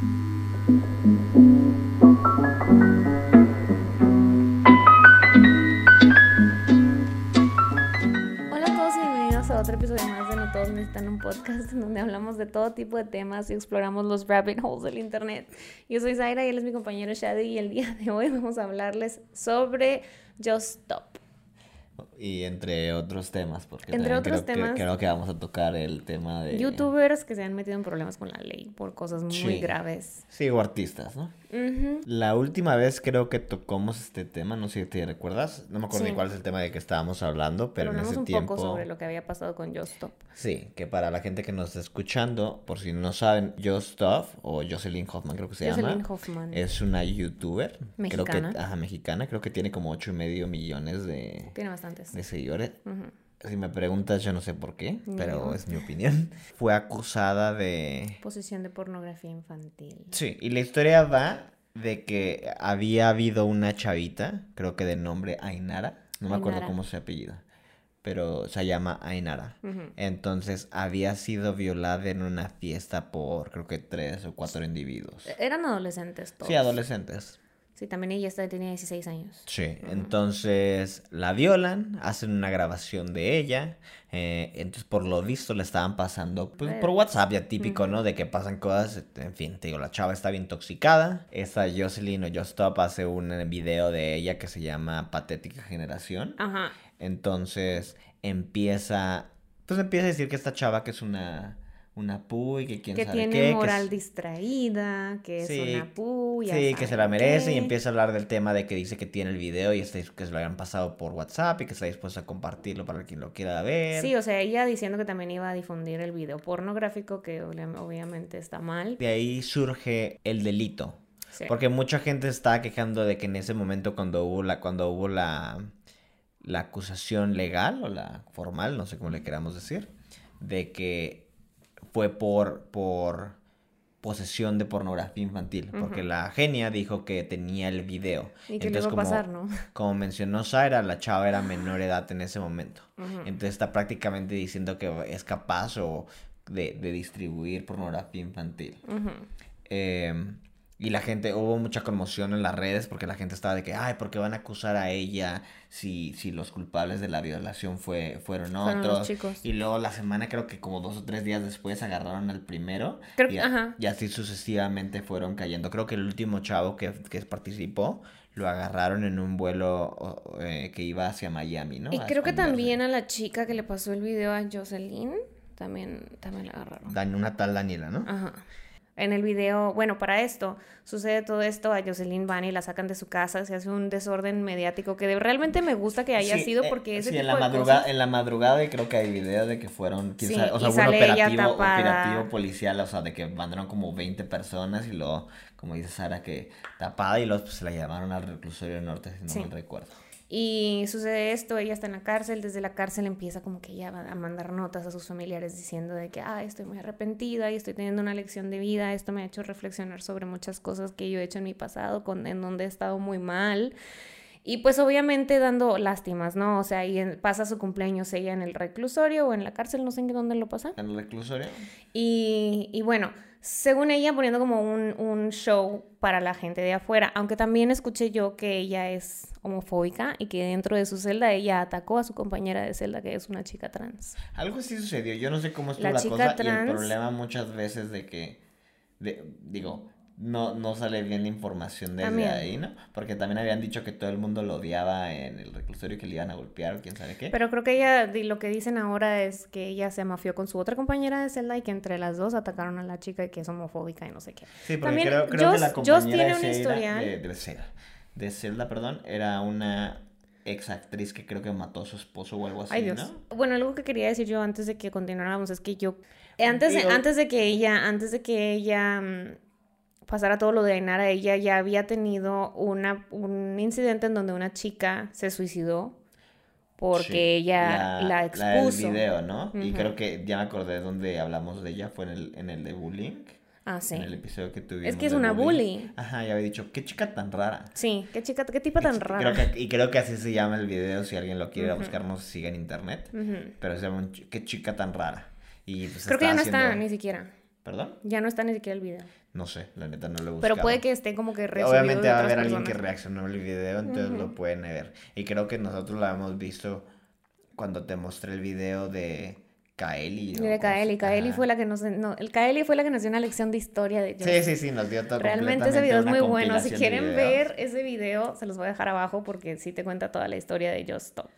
Hola a todos y bienvenidos a otro episodio más de No Todos Necesitan un Podcast, en donde hablamos de todo tipo de temas y exploramos los rabbit holes del internet. Yo soy Zaira y él es mi compañero Shadi y el día de hoy vamos a hablarles sobre Just Stop. Y entre otros temas, porque Entre otros creo, temas. Que, creo que vamos a tocar el tema de... Youtubers que se han metido en problemas con la ley por cosas muy Sí. graves. Sí, o artistas, ¿no? Ujú. La última vez creo que tocamos este tema, no sé si te recuerdas, no me acuerdo Sí. ni cuál es el tema de que estábamos hablando, pero, Pero en ese un tiempo... poco sobre lo que había pasado con Just Stop. Sí, que para la gente que nos está escuchando, por si no saben, Just Stuff, o Jocelyn Hoffman creo que se Jocelyn llama, Hoffman. es una youtuber, creo que, Mexicana. ajá, mexicana, creo que tiene como ocho y medio millones de, Tiene bastantes. de seguidores. Si me preguntas, yo no sé por qué, pero es mi opinión. Fue acusada de... Posición de pornografía infantil. Sí, y la historia va de que había habido una chavita, creo que de nombre Ainara, no me acuerdo cómo se apellida, pero se llama Ainara. Entonces había sido violada en una fiesta por creo que tres o cuatro individuos. Eran adolescentes todos. Sí, adolescentes. Sí, también ella tenía 16 años. Sí, entonces la violan, hacen una grabación de ella, eh, entonces por lo visto le estaban pasando pues, por. WhatsApp, ya típico, ¿no? De que pasan cosas, en fin, te digo, la chava está bien intoxicada, esta Jocelyn o Just Stop hace un video de ella que se llama Patética Generación, Ajá. entonces empieza, pues empieza a decir que esta chava que es una, una pu y que quién que sabe tiene qué, que moral es- distraída, que Sí, es una puya. Sí, que se la merece y empieza a hablar del tema de que dice que tiene el video y que se lo habían pasado por WhatsApp y que está dispuesto a compartirlo para quien lo quiera ver. Sí, o sea, ella diciendo que también iba a difundir el video pornográfico, que obvia- obviamente está mal. De ahí surge el delito. Sí. Porque mucha gente está quejando de que en ese momento cuando hubo la, cuando hubo la, la acusación legal o la formal, no sé cómo le queramos decir, de que fue por, por posesión de pornografía infantil. Porque la genia dijo que tenía el video. Y que le iba a como- pasar, ¿no? Como mencionó Sara, la chava era menor edad en ese momento. Entonces está prácticamente diciendo que es capaz o de, de distribuir pornografía infantil. Eh, y la gente, hubo mucha conmoción en las redes porque la gente estaba de que, ay, ¿por qué van a acusar a ella si, si los culpables de la violación fue, fueron Fueron otros? chicos. Y luego la semana, creo que como dos o tres días después, agarraron al primero. Creo y, ajá. y así sucesivamente fueron cayendo. Creo que el último chavo que, que participó lo agarraron en un vuelo eh, que iba hacia Miami, ¿no? Y A creo que también a la chica que le pasó el video a Jocelyn, también, también la agarraron. Dan- una tal Daniela, ¿no? Ajá. En el video, bueno, para esto, sucede todo esto, a Jocelyn van y la sacan de su casa, se hace un desorden mediático que de- realmente me gusta que haya Sí, sido eh, porque ese sí, tipo en la de madrugada, cosas... en la madrugada y creo que hay video de que fueron, Sí, sabe, o sea, un operativo, operativo policial, o sea, de que mandaron como 20 personas y luego, como dice Sara, que tapada y luego pues, se la llamaron al reclusorio norte, si no mal recuerdo. Y sucede esto, ella está en la cárcel, desde la cárcel empieza como que ella va a mandar notas a sus familiares diciendo de que, ah, estoy muy arrepentida y estoy teniendo una lección de vida, esto me ha hecho reflexionar sobre muchas cosas que yo he hecho en mi pasado, con, en donde he estado muy mal. Y pues obviamente dando lástimas, ¿no? O sea, y en- pasa su cumpleaños ella en el reclusorio o en la cárcel, no sé en qué dónde lo pasa. ¿En el reclusorio? Y, y bueno, según ella poniendo como un, un show para la gente de afuera, aunque también escuché yo que ella es homofóbica y que dentro de su celda ella atacó a su compañera de celda que es una chica trans. Algo así sucedió, yo no sé cómo estuvo La la, chica cosa y el problema muchas veces de que, de, digo, no, no sale bien la información desde También. ahí, ¿no? Porque también habían dicho que todo el mundo lo odiaba en el reclusorio y que le iban a golpear o quién sabe qué. Pero creo que ella, di- lo que dicen ahora es que ella se mafió con su otra compañera de celda y que entre las dos atacaron a la chica y que es homofóbica y no sé qué. Sí, porque También creo, creo que la Joss compañera tiene de un Zelda, historial. de, de Zelda, de Zelda, perdón, era una ex actriz que creo que mató a su esposo o algo así, Ay Dios. ¿no? Bueno, algo que quería decir yo antes de que continuáramos es que yo antes de, antes de que ella antes de que ella mm, pasara todo lo de Ainara, ella ya había tenido una un incidente en donde una chica se suicidó porque Sí, ella la, del expuso. video, ¿no? Y creo que ya me acordé de donde hablamos de ella, fue en el, en el de bullying. Ah, sí. En el episodio que tuvimos. Es que es una bully. Ajá, ya había dicho, qué chica tan rara. Sí, qué chica, qué tipa tan rara. Creo que, y creo que así se llama el video, si alguien lo quiere ir a Ujú. buscar, no se siga en internet. Pero se llama un qué chica tan rara. Y pues Creo que ya no está ni siquiera. ¿Perdón? Ya no está ni siquiera el video. No sé, la neta no lo he Pero puede que esté como que Obviamente va a haber alguien que reaccionó al video, entonces lo pueden ver. Y creo que nosotros lo hemos visto cuando te mostré el video de Kaeli. Y de Kaeli, Kaeli fue la que nos... No, el Kaeli fue la que nos dio una lección de historia de Sí, sí, sí, nos dio todo Realmente ese video es muy bueno. Si quieren ver ese video, se los voy a dejar abajo porque sí te cuenta toda la historia de Just Stop.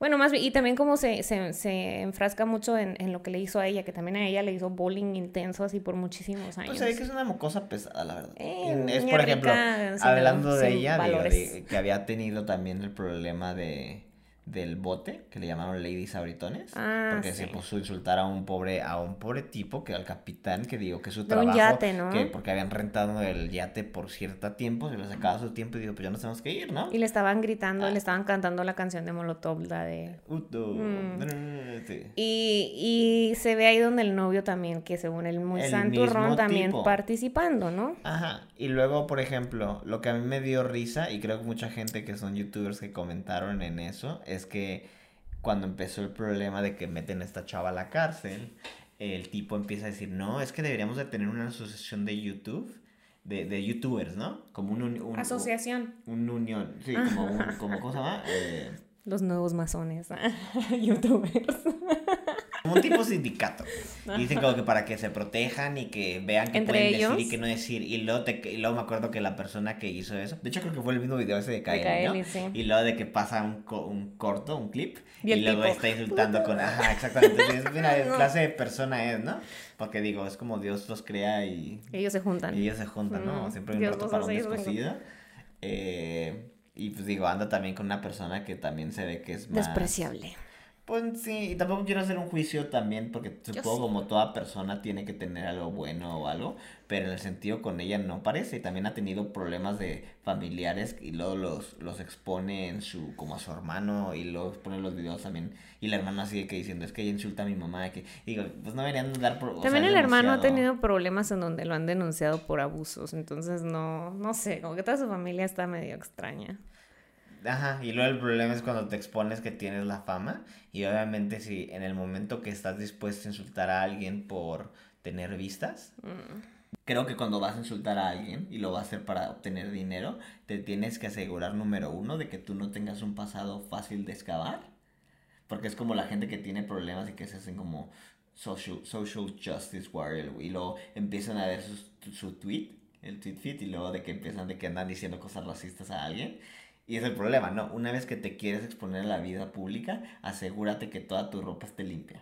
Bueno, más bien, y también como se, se, se enfrasca mucho en, en lo que le hizo a ella, que también a ella le hizo bullying intenso así por muchísimos años. Pues se ve que es una mocosa pesada, la verdad. Eh, es, por ejemplo, rica, hablando de ella, digo, valores. de- que había tenido también el problema de del bote, que le llamaron Lady Sabritones, Ah, porque se puso a insultar a un pobre, a un pobre tipo, que al capitán, que digo que su De un trabajo, yate, ¿no? que porque habían rentado el yate por cierto tiempo, se les acaba su tiempo y digo, pues ya nos tenemos que ir, ¿no? Y le estaban gritando, Ah. le estaban cantando la canción de Molotov, la de... Mm. sí. Y, y se ve ahí donde el novio también, que según el muy El santurrón, también tipo. participando, ¿no? Ajá, y luego, por ejemplo, lo que a mí me dio risa, y creo que mucha gente que son youtubers que comentaron en eso, es que cuando empezó el problema de que meten a esta chava a la cárcel, el tipo empieza a decir, no, es que deberíamos de tener una asociación de YouTube, de, de youtubers, ¿no? Como un... un- un- Asociación. Un unión, sí, como un, como, ¿cómo se llama? Eh, Los nuevos masones, youtubers. como un tipo sindicato. Y dicen como que para que se protejan y que vean que ¿Entre pueden ellos? decir y que no decir. Y luego, te- y luego me acuerdo que la persona que hizo eso, de hecho creo que fue el mismo video ese de Kaeli, ¿no? sí. Y luego de que pasa un, co- un corto, un clip, Y luego tipo, está insultando con... Ajá, exactamente. Entonces, mira, ¿qué No. clase de persona es, ¿no? Porque digo, es como Dios los crea y, Ellos se juntan. y ellos se juntan, ¿no? Mm, Siempre hay un los para un descosido. Eh, y pues digo, anda también con una persona que también se ve que es más... Despreciable. Pues sí, y tampoco quiero hacer un juicio también, porque supongo sí. como toda persona tiene que tener algo bueno o algo, pero en el sentido con ella no parece, y también ha tenido problemas de familiares y luego los, los expone en su, como a su hermano, y luego expone los videos también, y la hermana sigue que diciendo, es que ella insulta a mi mamá, que digo, pues no deberían dar... También sea, el hermano ha tenido problemas en donde lo han denunciado por abusos, entonces no, no sé, como que toda su familia está medio extraña. Ajá, y luego el problema es cuando te expones que tienes la fama y obviamente si en el momento que estás dispuesto a insultar a alguien por tener vistas, Mm. creo que cuando vas a insultar a alguien y lo vas a hacer para obtener dinero, te tienes que asegurar número uno de que tú no tengas un pasado fácil de excavar, porque es como la gente que tiene problemas y que se hacen como social, social justice warrior y luego empiezan a ver sus- su, tweet, el tweet feed y luego de que empiezan de que andan diciendo cosas racistas a alguien. Y es el problema, ¿no? Una vez que te quieres exponer a la vida pública, asegúrate que toda tu ropa esté limpia.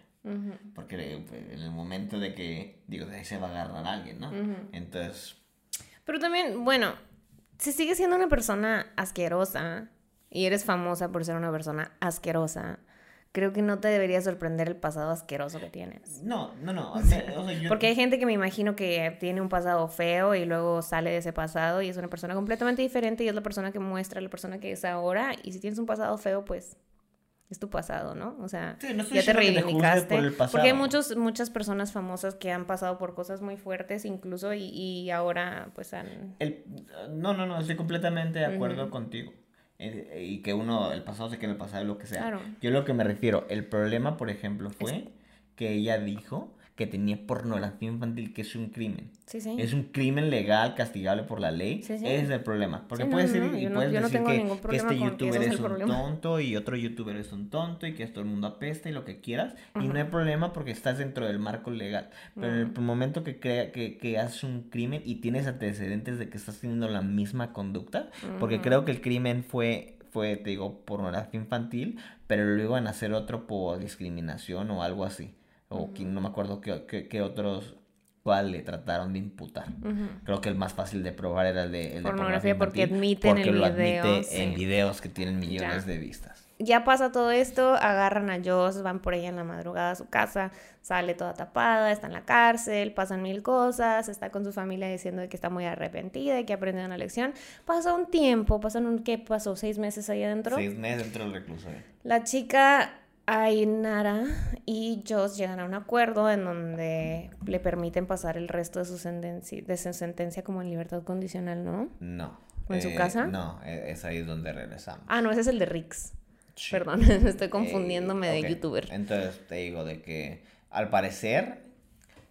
Porque eh, en el momento de que, digo, de ahí se va a agarrar alguien, ¿no? Entonces, Pero también, bueno, si sigues siendo una persona asquerosa y eres famosa por ser una persona asquerosa, creo que no te debería sorprender el pasado asqueroso que tienes. no, no, no. o sea, o sea, yo- Porque hay gente que me imagino que tiene un pasado feo y luego sale de ese pasado y es una persona completamente diferente y es la persona que muestra la persona que es ahora. Y si tienes un pasado feo, pues es tu pasado, ¿no? O sea, Sí, no estoy ya te reivindicaste. por el Porque hay muchos, muchas personas famosas que han pasado por cosas muy fuertes incluso y, y ahora pues han... El, no, no, no, estoy completamente de acuerdo contigo. Eh, y que uno, el pasado se queda en el pasado lo que sea. Claro. Yo lo que me refiero, el problema, por ejemplo, fue que ella dijo que tenía pornografía infantil, que es un crimen. Sí, sí. Es un crimen legal, castigable por la ley. Sí. Ese es el problema. Porque no, puedes no, y puedes decir que, este youtuber es un tonto y otro youtuber es un tonto y que todo el mundo apesta y lo que quieras. Y no hay problema porque estás dentro del marco legal. Pero en el momento que, crea, que, que haces un crimen y tienes antecedentes de que estás teniendo la misma conducta, porque creo que el crimen fue, fue, te digo, pornografía infantil, pero lo iban a hacer otro por discriminación o algo así. O que no me acuerdo qué, qué, qué otros cuál le trataron de imputar. Ujú. Creo que el más fácil de probar era el de, el de Pornografía, porque infantil, admiten porque el lo video, admite en sí. videos que tienen millones Ya. de vistas. Ya pasa todo esto, agarran a Joss, van por ella en la madrugada a su casa, sale toda tapada, está en la cárcel, pasan mil cosas, está con su familia diciendo de que está muy arrepentida y que ha aprendido una lección. Pasa un tiempo, pasan un, ¿qué pasó? ¿Seis meses ahí adentro? Seis meses dentro del reclusorio. La chica Ainara y Joss llegan a un acuerdo en donde le permiten pasar el resto de su, sentenci- de su sentencia como en libertad condicional, ¿no? No. ¿O en su Eh, casa? No, e- es ahí donde regresamos. Ah, no, ese es el de Rix. Sí. Perdón, estoy confundiéndome Eh, de youtuber. Entonces te digo de que al parecer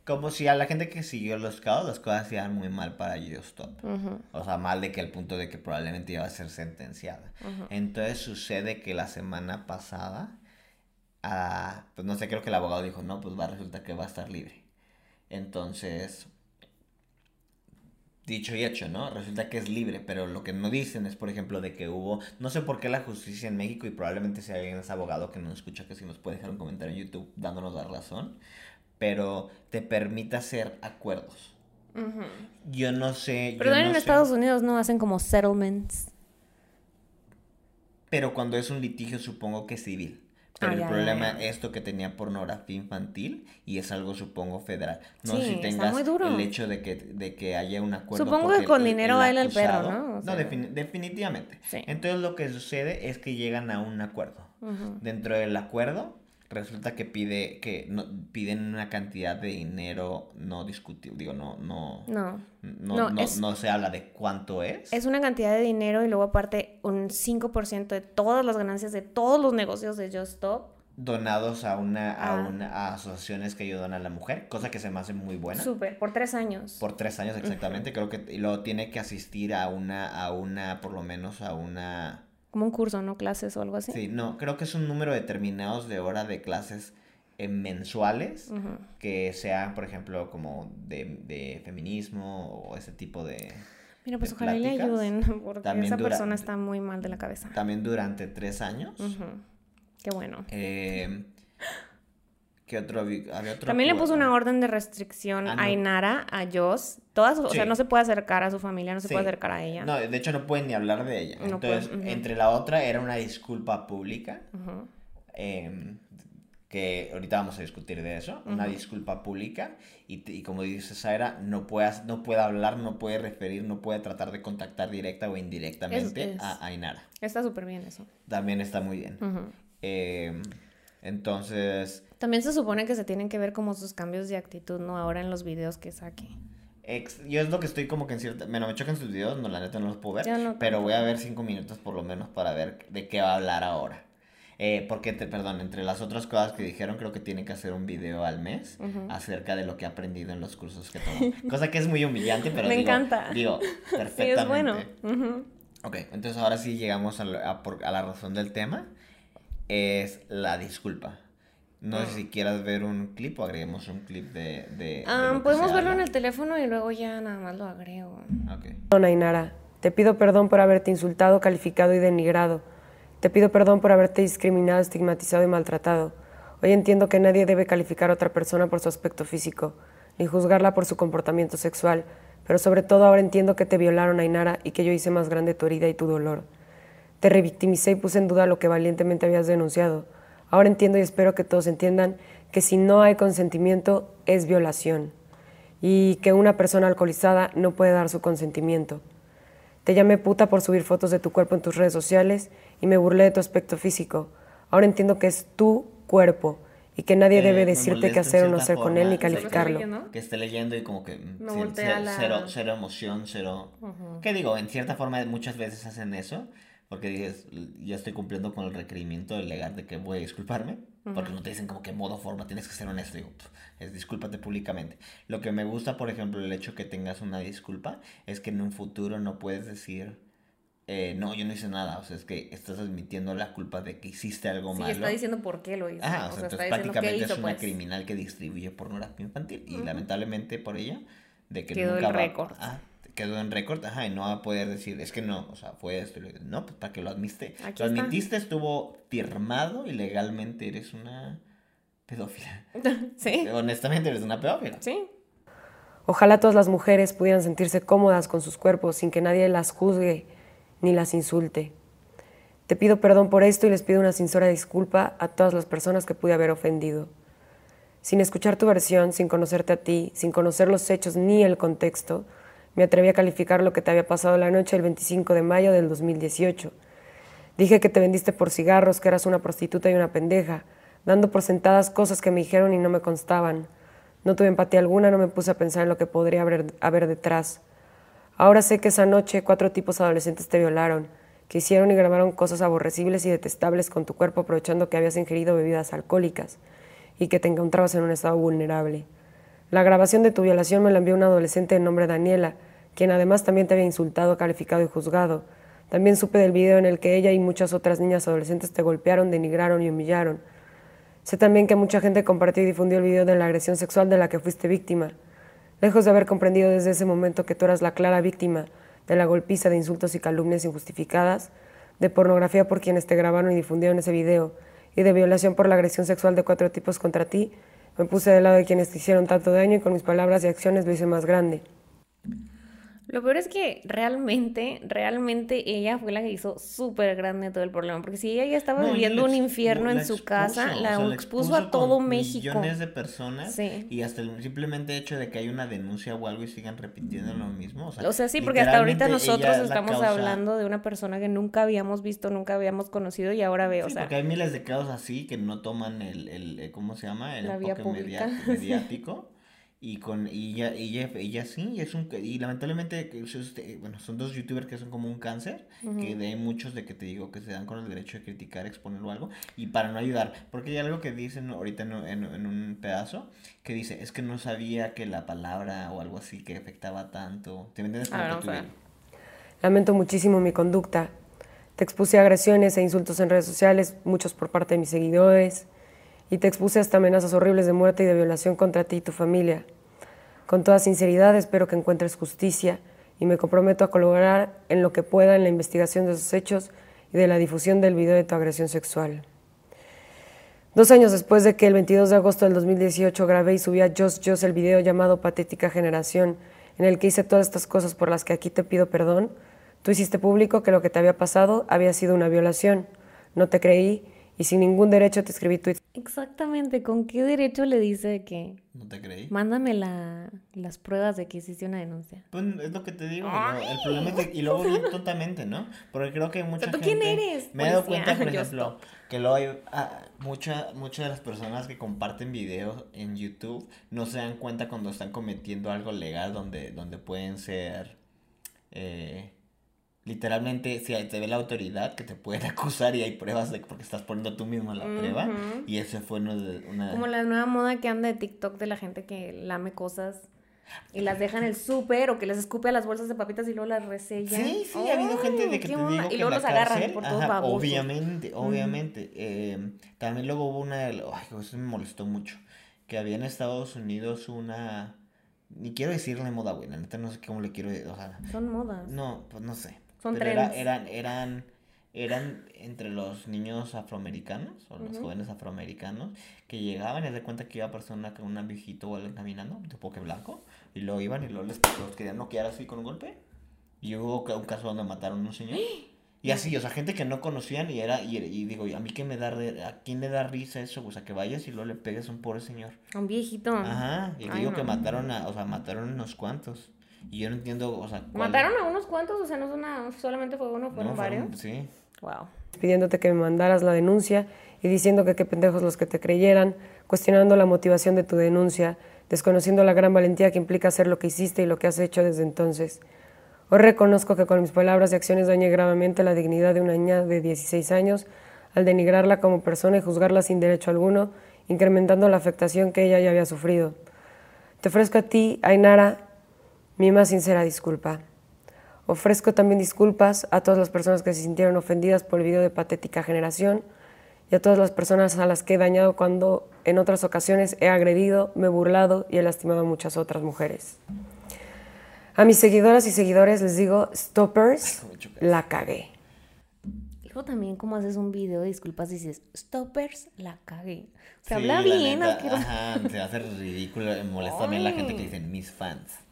Como si a la gente que siguió los caos, las cosas iban muy mal para Stop. O sea, mal de que el punto de que probablemente iba a ser sentenciada. Entonces sucede que la semana pasada, pues no sé, creo que el abogado dijo, no, pues va a resultar que va a estar libre. Entonces, dicho y hecho, ¿no? Resulta que es libre, pero lo que no dicen es, por ejemplo, de que hubo, no sé por qué la justicia en México, y probablemente si alguien es abogado que nos escucha, que si nos puede dejar un comentario en YouTube dándonos la razón, pero te permite hacer acuerdos. Yo no sé. Pero en Estados Unidos no hacen como settlements. Pero cuando es un litigio, supongo que es civil. Pero el problema es esto que tenía pornografía infantil y es algo, supongo, federal. No si tengas el hecho de que, de que haya un acuerdo. Supongo que con dinero baila el perro, ¿no? no, definitivamente. Entonces lo que sucede es que llegan a un acuerdo. Dentro del acuerdo, resulta que pide que no, piden una cantidad de dinero no discutible, digo, no no no no, no, se habla de cuánto es. Es una cantidad de dinero y luego aparte un 5% de todas las ganancias de todos los negocios de Just Stop donados a una, a ah. una asociaciones que ayudan a la mujer, cosa que se me hace muy buena. Súper, por tres años. Por tres años exactamente, creo que lo tiene que asistir a una, a una, por lo menos a una como un curso, ¿no? Clases o algo así. Sí, no, creo que es un número determinado de hora de clases eh, mensuales que sean, por ejemplo, como de, feminismo o ese tipo de... Mira, pues ojalá le ayuden, porque esa persona está muy mal de la cabeza. También durante tres años. Qué bueno. Eh, ¿Qué otro? Había otro También le puso una orden de restricción ah, a Inara, a Joss. Todas, O sea, no se puede acercar a su familia, no se puede acercar a ella. No, de hecho no pueden ni hablar de ella. Entonces, entre la otra era una disculpa pública. Em, que ahorita vamos a discutir de eso. Una disculpa pública. Y, como dice Saira, no puede, no puede hablar, no puede referir, no puede tratar de contactar directa o indirectamente A, Inara. Está súper bien eso. También está muy bien. Eh, entonces... También se supone que se tienen que ver como sus cambios de actitud, ¿no? Ahora en los videos que saque. yo es lo que estoy como que en cierta... Bueno, me chocan sus videos, no, la neta no los puedo ver. pero voy a ver cinco minutos por lo menos para ver de qué va a hablar ahora. Eh, porque, te, perdón, entre las otras cosas que dijeron, creo que tiene que hacer un video al mes acerca de lo que ha aprendido en los cursos que tomó. Cosa que es muy humillante, pero Me digo, encanta. Digo, perfectamente. Sí, es bueno. Ok, entonces ahora sí llegamos a, a la razón del tema es la disculpa. No sé ah. si quieras ver un clip o agreguemos un clip de... de, ah, podemos verlo en el teléfono y luego ya nada más lo agrego. Ok. Inara, te pido perdón por haberte insultado, calificado y denigrado. Te pido perdón por haberte discriminado, estigmatizado y maltratado. Hoy entiendo que nadie debe calificar a otra persona por su aspecto físico, ni juzgarla por su comportamiento sexual, pero sobre todo ahora entiendo que te violaron, Ainara, y que yo hice más grande tu herida y tu dolor. Te revictimicé y puse en duda lo que valientemente habías denunciado. Ahora entiendo y espero que todos entiendan que si no hay consentimiento es violación y que una persona alcoholizada no puede dar su consentimiento. Te llamé puta por subir fotos de tu cuerpo en tus redes sociales y me burlé de tu aspecto físico. Ahora entiendo que es tu cuerpo y que nadie debe decirte qué hacer o no hacer con él ni calificarlo. Que esté leyendo y como que cero, cero, emoción, cero... ¿Qué digo? En cierta forma muchas veces hacen eso, porque dices, ya estoy cumpliendo con el requerimiento legal de que voy a disculparme. Porque no te dicen como que modo forma, tienes que ser honesto. Digo, es discúlpate públicamente. Lo que me gusta, por ejemplo, el hecho que tengas una disculpa, es que en un futuro no puedes decir, eh, no, yo no hice nada. O sea, es que estás admitiendo la culpa de que hiciste algo sí, malo. está diciendo por qué lo hizo. Ah, o, sea, entonces prácticamente es una pues. criminal que distribuye pornografía infantil. Y lamentablemente por ella, de que Quedó nunca el récord. Ah, quedó en récord, ajá, y no va a poder decir, es que no, o sea, fue esto. No, pues para que lo admiste. lo admitiste, estuvo firmado y legalmente eres una pedófila. Sí. Honestamente eres una pedófila. Sí. Ojalá todas las mujeres pudieran sentirse cómodas con sus cuerpos sin que nadie las juzgue ni las insulte. Te pido perdón por esto y les pido una sincera disculpa a todas las personas que pude haber ofendido. Sin escuchar tu versión, sin conocerte a ti, sin conocer los hechos ni el contexto, me atreví a calificar lo que te había pasado la noche del 25 de mayo del 2018. Dije que te vendiste por cigarros, que eras una prostituta y una pendeja, dando por sentadas cosas que me dijeron y no me constaban. No tuve empatía alguna, no me puse a pensar en lo que podría haber, haber detrás. Ahora sé que esa noche cuatro tipos adolescentes te violaron, que hicieron y grabaron cosas aborrecibles y detestables con tu cuerpo aprovechando que habías ingerido bebidas alcohólicas y que te encontrabas en un estado vulnerable. La grabación de tu violación me la envió una adolescente de nombre Daniela, quien además también te había insultado, calificado y juzgado. También supe del video en el que ella y muchas otras niñas adolescentes te golpearon, denigraron y humillaron. Sé también que mucha gente compartió y difundió el video de la agresión sexual de la que fuiste víctima. Lejos de haber comprendido desde ese momento que tú eras la clara víctima de la golpiza de insultos y calumnias injustificadas, de pornografía por quienes te grabaron y difundieron ese video, y de violación por la agresión sexual de cuatro tipos contra ti, me puse del lado de quienes te hicieron tanto daño y con mis palabras y acciones lo hice más grande. Lo peor es que realmente, realmente ella fue la que hizo súper grande todo el problema. Porque si ella ya estaba viviendo un infierno en su casa, la, expuso, a todo México. Millones de personas. Y hasta el simplemente hecho de que hay una denuncia o algo y sigan repitiendo lo mismo. O sea, sí, porque hasta ahorita nosotros estamos hablando de una persona que nunca habíamos visto, nunca habíamos conocido y ahora veo. Sí, o sea, porque hay miles de casos así que no toman el, el ¿cómo se llama? El enfoque mediático. Y con y ella, ella, ella sí, es un, y lamentablemente, este, bueno, son dos youtubers que son como un cáncer, que de muchos de que te digo que se dan con el derecho de criticar, exponer o algo, y para no ayudar, porque hay algo que dicen ahorita en, en, un pedazo, que dice, es que no sabía que la palabra o algo así que afectaba tanto, ¿te entiendes? Ah, Lamento muchísimo mi conducta, te expuse agresiones e insultos en redes sociales, muchos por parte de mis seguidores, y te expuse hasta amenazas horribles de muerte y de violación contra ti y tu familia. Con toda sinceridad espero que encuentres justicia y me comprometo a colaborar en lo que pueda en la investigación de esos hechos y de la difusión del video de tu agresión sexual. Dos años después de que el 22 de agosto del 2018 grabé y subí a Just Just el video llamado Patética Generación, en el que hice todas estas cosas por las que aquí te pido perdón, tú hiciste público que lo que te había pasado había sido una violación. No te creí y sin ningún derecho te escribí tweets. Exactamente, ¿con qué derecho le dice que... No te creí. Mándame la, las pruebas de que hiciste una denuncia. Pues es lo que te digo, el problema es que, y luego bien tontamente, ¿no? Porque creo que mucha ¿Tú quién eres? Me he dado cuenta, por ejemplo, que luego hay ah, mucha, muchas de las personas que comparten videos en YouTube no se dan cuenta cuando están cometiendo algo legal donde, donde pueden ser... Eh, literalmente si te ve la autoridad que te pueden acusar y hay pruebas de porque estás poniendo tú mismo la prueba y ese fue una, como la nueva moda que anda de TikTok de la gente que lame cosas y las deja en el súper o que les escupe a las bolsas de papitas y luego las resella. Sí, sí, ha habido gente de que te digo y luego los agarran por todos ajá, Obviamente, obviamente. Eh, también luego hubo una, ay, eso me molestó mucho, que había en Estados Unidos una ni quiero decirle moda, güey, la neta no sé cómo le quiero, o sea, son modas. No, pues no sé eran, eran, eran entre los niños afroamericanos o los jóvenes afroamericanos que llegaban y de cuenta que iba persona con un viejito o alguien caminando de poque blanco y luego iban y luego les los querían noquear así con un golpe. Y hubo un caso donde mataron a un señor. Y así, o sea, gente que no conocían y era, y, digo, a mí que me da, ¿a quién le da risa eso? O sea, que vayas y luego le pegues a un pobre señor. A un viejito. Ajá, y digo que mataron a, o sea, mataron unos cuantos. Y yo no entiendo, o sea... ¿Mataron a unos cuantos? O sea, no, una, solamente fue uno, fueron varios. sí. Wow. Pidiéndote que me mandaras la denuncia y diciendo que qué pendejos los que te creyeran, cuestionando la motivación de tu denuncia, desconociendo la gran valentía que implica hacer lo que hiciste y lo que has hecho desde entonces. Hoy reconozco que con mis palabras y acciones dañé gravemente la dignidad de una niña de 16 años al denigrarla como persona y juzgarla sin derecho alguno, incrementando la afectación que ella ya había sufrido. Te ofrezco a ti, Ainara, mi más sincera disculpa. Ofrezco también disculpas a todas las personas que se sintieron ofendidas por el video de Patética Generación y a todas las personas a las que he dañado cuando en otras ocasiones he agredido, me he burlado y he lastimado a muchas otras mujeres. A mis seguidoras y seguidores les digo, stoppers, la cagué. Dijo también cómo haces un video de disculpas y dices, stoppers, la cagué. Se habla bien. Ajá, se hace ridículo, molesta también la gente que dicen mis fans.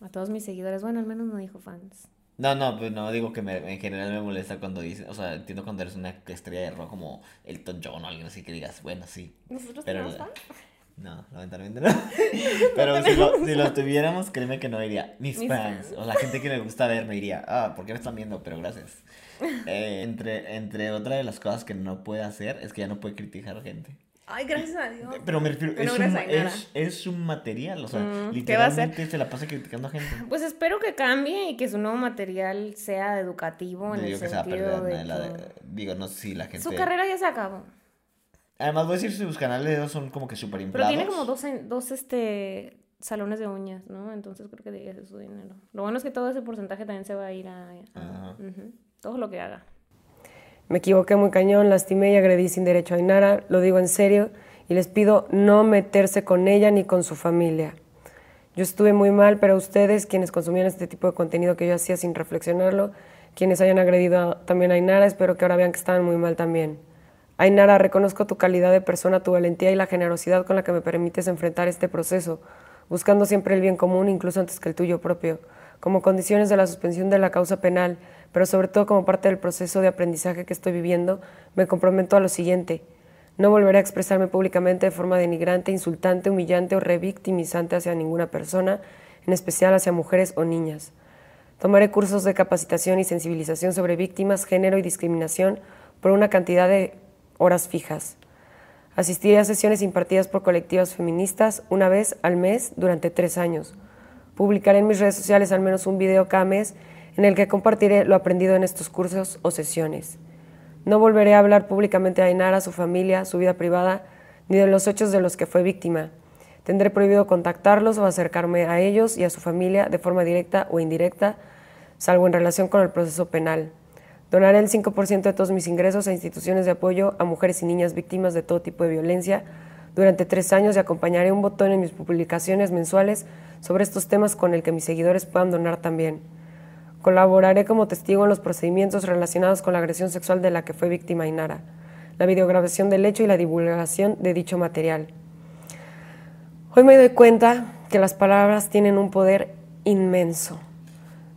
A todos mis seguidores. Bueno, al menos no dijo fans. No, no, pues no digo que me, en general me molesta cuando dice, o sea, entiendo cuando eres una estrella de rock como Elton John o alguien así que digas, bueno, sí. ¿Nosotros pero, tenemos fans? No, lamentablemente no. Pero si, lo, si lo tuviéramos, créeme que no diría mis, fans. O la gente que le gusta ver me diría, ah, ¿por qué me están viendo? Pero gracias. Eh, entre, entre otra de las cosas que no puede hacer es que ya no puede criticar a gente. Ay, gracias a Dios. Pero me refiero, es, un, es, es, un, material, o sea, mm, literalmente se la pasa criticando a gente. Pues espero que cambie y que su nuevo material sea educativo en el sentido de, que... Digo, no sé si la gente... Su carrera ya se acabó. Además, voy a decir, sus canales son como que súper inflados. Pero tiene como dos, dos, este, salones de uñas, ¿no? Entonces creo que debería ser su dinero. Lo bueno es que todo ese porcentaje también se va a ir a, todo lo que haga. Me equivoqué muy cañón, lastimé y agredí sin derecho a Inara, lo digo en serio, y les pido no meterse con ella ni con su familia. Yo estuve muy mal, pero ustedes, quienes consumían este tipo de contenido que yo hacía sin reflexionarlo, quienes hayan agredido también a Inara, espero que ahora vean que estaban muy mal también. Ainara, reconozco tu calidad de persona, tu valentía y la generosidad con la que me permites enfrentar este proceso, buscando siempre el bien común, incluso antes que el tuyo propio, como condiciones de la suspensión de la causa penal, pero sobre todo como parte del proceso de aprendizaje que estoy viviendo, me comprometo a lo siguiente. No volveré a expresarme públicamente de forma denigrante, insultante, humillante o revictimizante hacia ninguna persona, en especial hacia mujeres o niñas. Tomaré cursos de capacitación y sensibilización sobre víctimas, género y discriminación por una cantidad de horas fijas. Asistiré a sesiones impartidas por colectivas feministas una vez al mes durante tres años. Publicaré en mis redes sociales al menos un video cada mes en el que compartiré lo aprendido en estos cursos o sesiones. No volveré a hablar públicamente a Ainara, su familia, su vida privada, ni de los hechos de los que fue víctima. Tendré prohibido contactarlos o acercarme a ellos y a su familia de forma directa o indirecta, salvo en relación con el proceso penal. Donaré el 5% de todos mis ingresos a instituciones de apoyo a mujeres y niñas víctimas de todo tipo de violencia durante tres años y acompañaré un botón en mis publicaciones mensuales sobre estos temas con el que mis seguidores puedan donar también. Colaboraré como testigo en los procedimientos relacionados con la agresión sexual de la que fue víctima Inara, la videograbación del hecho y la divulgación de dicho material. Hoy me doy cuenta que las palabras tienen un poder inmenso.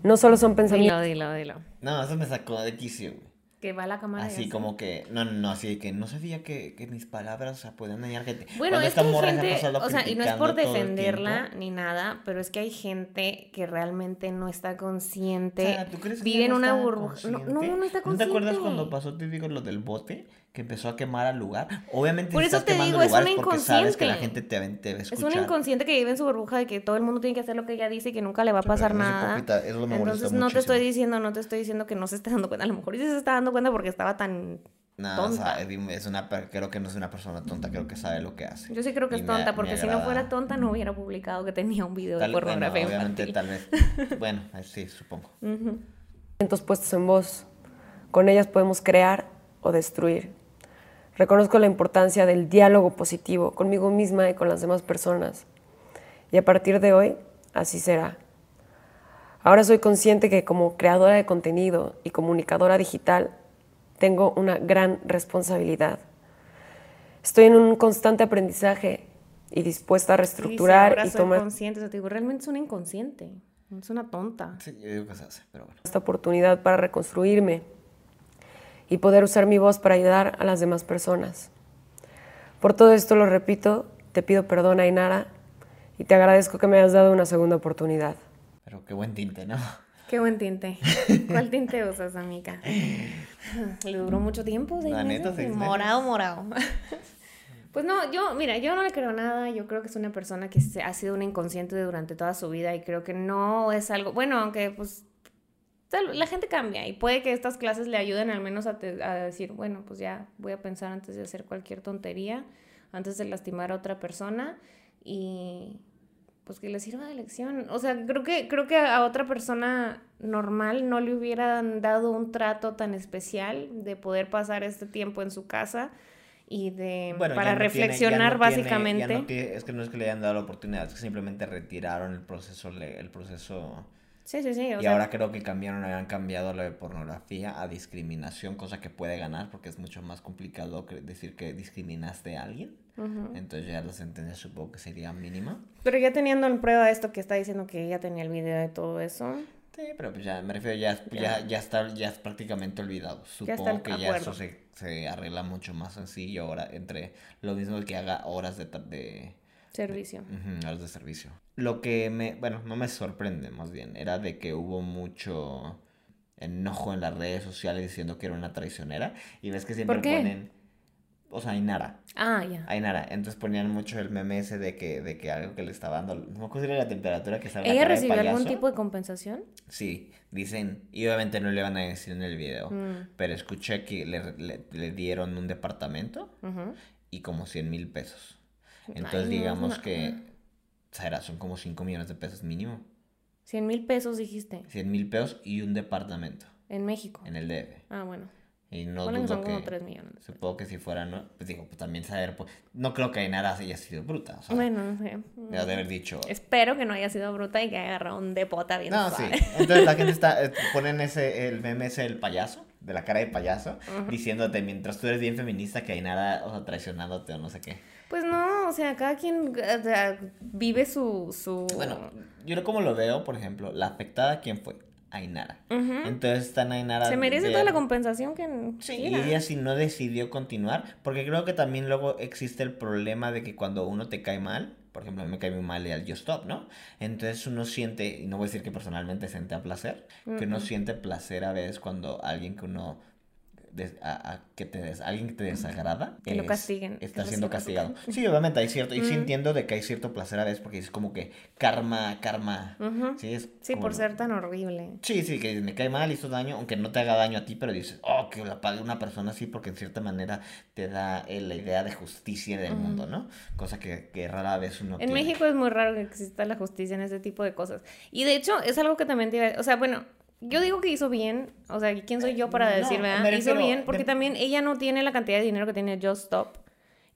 No solo son pensamientos. Dilo, dilo, dilo. No, eso me sacó de quicio. Que va la cámara. Así como que, no, no, no, así que no sabía que, que mis palabras o sea, pueden dañar gente. Bueno, es que hay gente, o sea, y no es por defenderla ni nada, pero es que hay gente que realmente no está consciente. O sea, ¿tú crees que vive en una burbuja. No, no, no está consciente. ¿No te acuerdas cuando pasó, te digo, lo del bote? Que empezó a quemar al lugar. Obviamente, Por eso te digo, es una inconsciente. Sabes que la gente te, te va a escuchar. Es una inconsciente que vive en su burbuja de que todo el mundo tiene que hacer lo que ella dice y que nunca le va a pasar nada. Entonces, no te estoy diciendo, no te estoy diciendo que no se esté dando cuenta. A lo mejor sí se está dando cuenta porque estaba tan no, o sea, es una, creo que no es una persona tonta, creo que sabe lo que hace. Yo sí creo que es tonta, porque si no fuera tonta no hubiera publicado que tenía un video de pornografía bueno, Obviamente, tal vez. Bueno, sí, supongo. Uh puestos en voz. Con ellas podemos crear o destruir. Reconozco la importancia del diálogo positivo conmigo misma y con las demás personas. Y a partir de hoy, así será. Ahora soy consciente que como creadora de contenido y comunicadora digital, tengo una gran responsabilidad. Estoy en un constante aprendizaje y dispuesta a reestructurar sí, y tomar. consciente, o digo, realmente es una inconsciente, es una tonta. Sí, yo digo que se hace, pero bueno. Esta oportunidad para reconstruirme y poder usar mi voz para ayudar a las demás personas. Por todo esto lo repito, te pido perdón, Ainara, y te agradezco que me hayas dado una segunda oportunidad. Pero qué buen tinte, ¿no? Qué buen tinte. ¿Cuál tinte usas, amiga? ¿Le duró mucho tiempo? La neta, Morado, morado. Pues no, yo, mira, yo no le creo nada. Yo creo que es una persona que ha sido una inconsciente durante toda su vida y creo que no es algo, bueno, aunque pues la gente cambia y puede que estas clases le ayuden al menos a, decir, bueno, pues ya voy a pensar antes de hacer cualquier tontería, antes de lastimar a otra persona y pues que le sirva de lección. O sea, creo que, creo que a otra persona normal no le hubieran dado un trato tan especial de poder pasar este tiempo en su casa y de para reflexionar básicamente. es que no es que le hayan dado la oportunidad, es que simplemente retiraron el proceso, el proceso Sí, sí, sí. y ahora creo que cambiaron, habían cambiado la de pornografía a discriminación, cosa que puede ganar porque es mucho más complicado que decir que discriminaste a alguien. Entonces ya la sentencia supongo que sería mínima. Pero ya teniendo en prueba esto que está diciendo que ella tenía el video de todo eso. Sí, pero pues ya me refiero, ya, ya, ya, está, ya es prácticamente olvidado. Supongo que ya eso se, se, arregla mucho más sencillo ahora entre lo mismo que haga horas de, de Servicio. Uh de servicio. Lo que me, bueno, no me sorprende más bien, era de que hubo mucho enojo en las redes sociales diciendo que era una traicionera. Y ves que siempre ¿Por qué? ponen. O sea, Ainara. Ah, ya. Ainara. Entonces ponían mucho el meme ese de que, de que algo que le estaba dando. No me acuerdo si era la temperatura que estaba ¿Ella recibió algún tipo de compensación? Sí, dicen. Y obviamente no le van a decir en el video. Mm. Pero escuché que le, le, dieron un departamento y como 100 mil pesos. Entonces digamos que será, son como 5 millones de pesos mínimo. 100 mil pesos dijiste. 100 mil pesos y un departamento En México. en el DF. Ah, bueno. Y no dudo son que... como 3 millones. Supongo que si fuera, ¿no? Pues digo, pues también saber... Pues, no creo que Ainara haya sido bruta. O sea, Bueno, no sé. de haber dicho... Espero que no haya sido bruta y que haya agarrado un depota bien No, sí. Entonces la gente está... eh, Ponen ese... El meme ese del payaso. De la cara de payaso. Diciéndote mientras tú eres bien feminista que Ainara... O sea, traicionándote o no sé qué. Pues no, o sea, cada quien sea, vive su... su... Bueno, yo como lo veo, por ejemplo, la afectada, ¿quién fue? Ainara. Entonces está Ainara... se merece de- toda la compensación que Sí, y ella si no decidió continuar, porque creo que también luego existe el problema de que cuando uno te cae mal, por ejemplo, a mí me cae muy mal el Just Stop, ¿no? Entonces uno siente, y no voy a decir que personalmente siente a placer, que uno siente placer a veces cuando alguien que uno, a- a- que te des- alguien que te desagrada, Que lo castiguen, está siendo castigado. Sí, obviamente hay cierto, y sí entiendo de que hay cierto placer a veces porque es como que karma, karma, sí, es Sí, por lo- ser tan horrible. Sí, sí, que me cae mal, hizo daño, aunque no te haga daño a ti, pero dices, oh, que la pague una persona así, porque en cierta manera te da eh, la idea de justicia del mundo, ¿no? Cosa que, que rara vez uno En tiene. México es muy raro que exista la justicia en ese tipo de cosas. Y de hecho, es algo que también te iba- O sea, bueno, yo digo que hizo bien. O sea, ¿quién soy yo para No, decir, verdad? me Hizo bien porque de- también ella no tiene la cantidad de dinero que tiene Just Stop.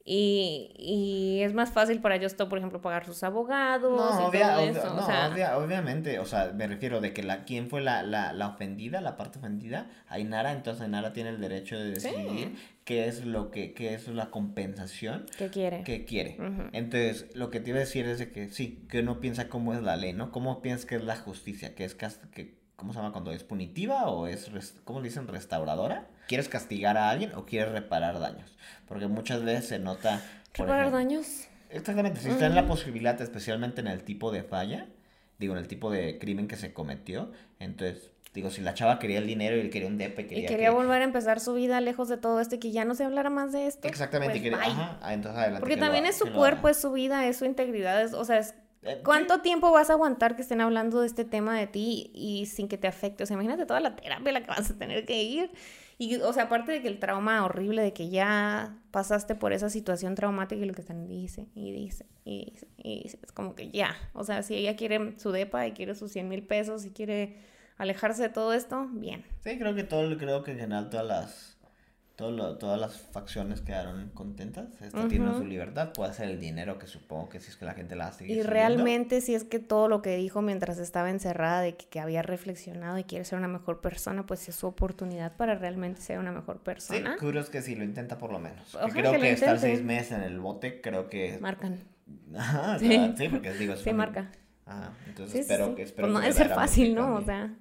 Y, y es más fácil para Just Stop, por ejemplo, pagar sus abogados No, y obvia- todo obvia- eso. no, o sea, obvia- obviamente, o sea, me refiero de que la, quién fue la, la, la ofendida, la parte ofendida, Ainara, entonces Ainara tiene el derecho de Sí. decidir qué es lo que, qué es la compensación ¿qué quiere? que quiere. Entonces, lo que te iba a decir es de que sí, que uno piensa cómo es la ley, ¿no? ¿Cómo piensas que es la justicia? ¿Que es que, ¿Cómo se llama cuando es punitiva o es, ¿cómo le dicen? Restauradora. ¿Quieres castigar a alguien o quieres reparar daños? Porque muchas veces se nota... por ¿Reparar ejemplo- daños? Exactamente, si está en la posibilidad, especialmente en el tipo de falla, digo, en el tipo de crimen que se cometió, entonces, digo, si la chava quería el dinero y quería un depe, Y quería quería que- volver a empezar su vida lejos de todo esto y que ya no se hablara más de esto. Exactamente, pues, quería... bye. Ajá, ah, entonces adelante. Porque también es su cuerpo, es su vida, es su integridad, es, o sea, es ¿Cuánto tiempo vas a aguantar que estén hablando de este tema de ti y sin que te afecte? O sea, imagínate toda la terapia a la que vas a tener que ir. Y, o sea, aparte de que el trauma horrible de que ya pasaste por esa situación traumática y lo que están dice y dice y dice y dice, es como que ya. O sea, si ella quiere su depa y quiere sus 100 mil pesos y quiere alejarse de todo esto, bien. Sí, creo que todo, creo que en general todas las, lo- todas las facciones quedaron contentas. Esta tiene Ujú. su libertad, puede hacer el dinero que supongo que si es que la gente la sigue Y realmente si es que todo lo que dijo mientras estaba encerrada de que, que había reflexionado y quiere ser una mejor persona, pues es su oportunidad para realmente ser una mejor Sí, persona. curos que sí lo intenta por lo menos. Ojalá creo que estar seis meses en el bote, creo que... Marcan. Ajá, o Sí. sea, sí, porque digo... es Sí, marca. Ajá, entonces Sí, sí, espero sí. que... Espero Pues no debe ser fácil, ¿no? O sea,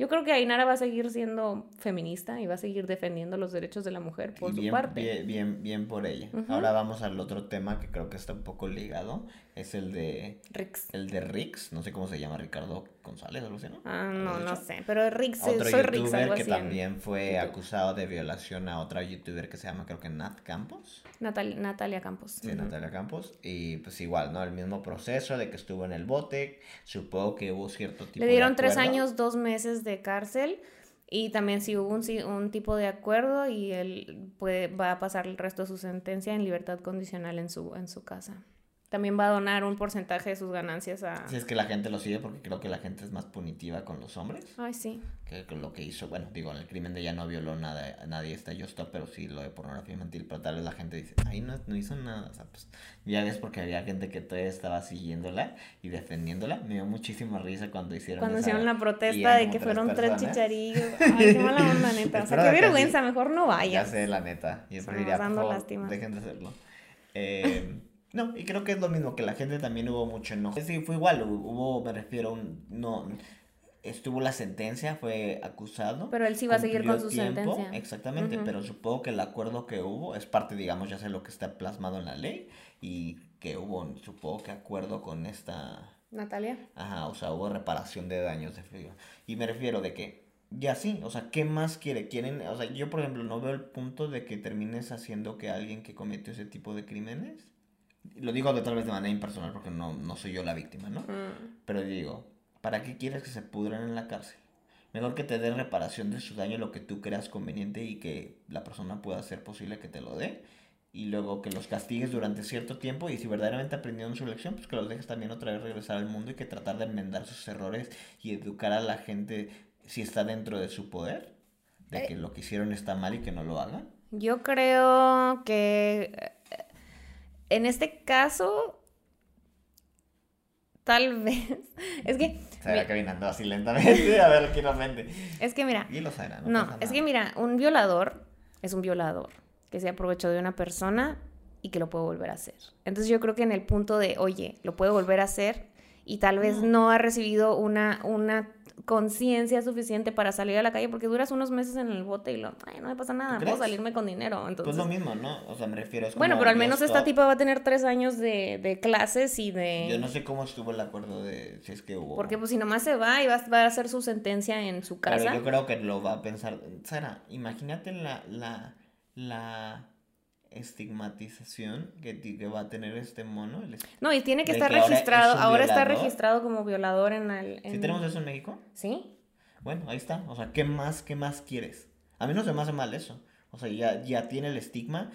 yo creo que Ainara va a seguir siendo feminista y va a seguir defendiendo los derechos de la mujer por su parte. Bien, bien, bien por ella. Ahora vamos al otro tema que creo que está un poco ligado. Es el de... Rix. El de Rix, no sé cómo se llama, Ricardo González, algo así, ¿no? Ah, ¿Lo no, no sé. Pero Rix, Otro soy Rix, youtuber algo que así. en también fue acusado de violación a otra youtuber que se llama creo que Nat Campos. Natal- Natalia Campos. Sí. Natalia Campos. Y pues igual, ¿no? El mismo proceso de que estuvo en el bote. Supongo que hubo cierto tipo Le de dieron tres años, dos meses de cárcel. Y también si hubo un, un tipo de acuerdo y él puede, va a pasar el resto de su sentencia en libertad condicional en su, en su casa. También va a donar un porcentaje de sus ganancias a... Si es que la gente lo sigue porque creo que la gente es más punitiva con los hombres. Ay, sí. Que lo que hizo, bueno, digo, en el crimen de ella no violó nada, nadie está yo pero sí lo de pornografía infantil. Pero tal vez la gente dice, ay, no, no hizo nada. O sea, pues ya ves porque había gente que todavía estaba siguiéndola y defendiéndola. Me dio muchísima risa cuando hicieron Cuando hicieron la protesta de que fueron tres chicharillos. Ay, qué mala onda, neta. O sea, qué vergüenza, mejor no Ya vayas. sé, la neta. Y Estamos después diría, por favor, dejen de hacerlo. Eh, no, y creo que es lo mismo, que la gente también hubo mucho enojo. Sí, fue igual, hu- hubo, me refiero, un, no, estuvo la sentencia, fue acusado. Pero él sí va a seguir con su tiempo, sentencia. Exactamente, pero supongo que el acuerdo que hubo es parte, digamos, ya sé lo que está plasmado en la ley y que hubo, supongo que acuerdo con esta... Natalia. Ajá, o sea, hubo reparación de daños de frío. Y me refiero de que, ya sí, o sea, ¿qué más quiere? Quieren, o sea, yo por ejemplo no veo el punto de que termines haciendo que alguien que cometió ese tipo de crímenes, lo digo de tal vez de manera impersonal porque no, no soy yo la víctima, ¿no? Mm. Pero digo, ¿para qué quieres que se pudran en la cárcel? Mejor que te den reparación de su daño lo que tú creas conveniente y que la persona pueda hacer posible que te lo dé y luego que los castigues durante cierto tiempo y si verdaderamente aprendieron su lección, pues que los dejes también otra vez regresar al mundo y que tratar de enmendar sus errores y educar a la gente si está dentro de su poder, de que lo que hicieron está mal y que no lo hagan. Yo creo que eh, en este caso, tal vez, es que... Se va caminando así lentamente, a ver quién ofende. Es que mira... Y lo sabrá, no, es que mira, un violador es un violador que se aprovechó de una persona y que lo puede volver a hacer. Entonces yo creo que en el punto de, oye, lo puede volver a hacer y tal vez no ha recibido una, una conciencia suficiente para salir a la calle porque duras unos meses en el bote y lo, ay, no me pasa nada, puedo salirme con dinero. Entonces, pues lo mismo, ¿no? O sea, me refiero a... Bueno, pero al menos esta tipa va a tener tres años de, de, clases y de... Yo no sé cómo estuvo el acuerdo de si es que hubo... Porque pues si nomás se va y va, va a hacer su sentencia en su casa. Pero yo creo que lo va a pensar... Sara, imagínate la... la la estigmatización que, va a tener este mono. no, y tiene que estar registrado, ahora, está registrado como violador en el... ¿Sí tenemos eso en México? Sí. Bueno, ahí está. O sea, ¿qué más, qué más quieres? A mí no se me hace mal eso. O sea, ya, ya tiene el estigma,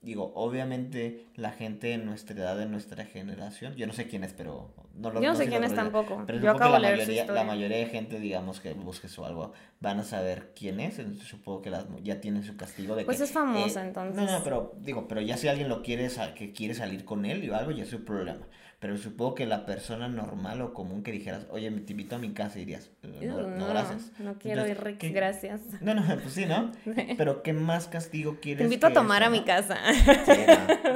digo, obviamente la gente en nuestra edad, en nuestra generación, yo no sé quién es, pero no lo Yo no sé quién es tampoco. Pero yo acabo de leer mayoría, La mayoría de gente, digamos, que busques o algo, van a saber quién es, entonces supongo que las, ya tienen su castigo de pues es famosa, eh, entonces. No, no, pero digo, pero ya si alguien lo quiere, que quiere salir con él o algo, ya es su problema. Pero supongo que la persona normal o común que dijeras, oye, me te invito a mi casa, dirías, eh, no, no, gracias. No quiero ir, Rick, gracias. No, no, pues sí, ¿no? Pero ¿qué más castigo quieres? Te invito a tomar a mi casa.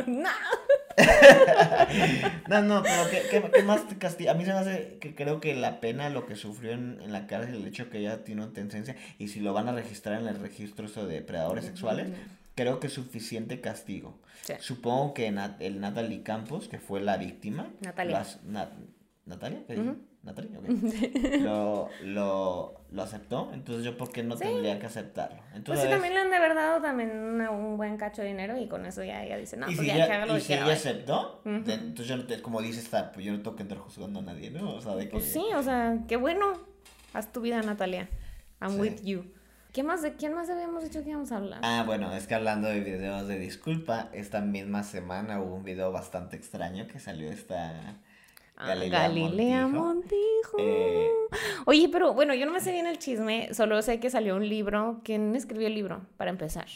no. no, no, pero ¿qué, qué, más castiga? A mí se me hace que creo que la pena, lo que sufrió en, en la cárcel, el hecho que ella tiene una tendencia, y si lo van a registrar en el registro eso de depredadores sexuales, creo que suficiente castigo. Supongo que el Natalie Campos, que fue la víctima. Natalia. ¿Natalia? Natalia, lo, lo, lo, aceptó, entonces yo por qué no tendría que aceptarlo. Pues entonces, pues también le han de haber dado también un buen cacho de dinero y con eso ya ella dice, no, pues ya, que haga lo y si ella aceptó, entonces yo no como dices, está, pues yo no tengo que entrar juzgando a nadie, ¿no? O sea, de que... Pues sí, o sea, qué bueno, haz tu vida Natalia, I'm with you. ¿Qué más de quién más habíamos dicho que íbamos a hablar? Ah, bueno, es que hablando de videos de disculpa, esta misma semana hubo un video bastante extraño que salió esta ah, Galilea, Montijo. Eh, Oye, pero bueno, yo no me sé bien el chisme, solo sé que salió un libro. ¿Quién escribió el libro para empezar?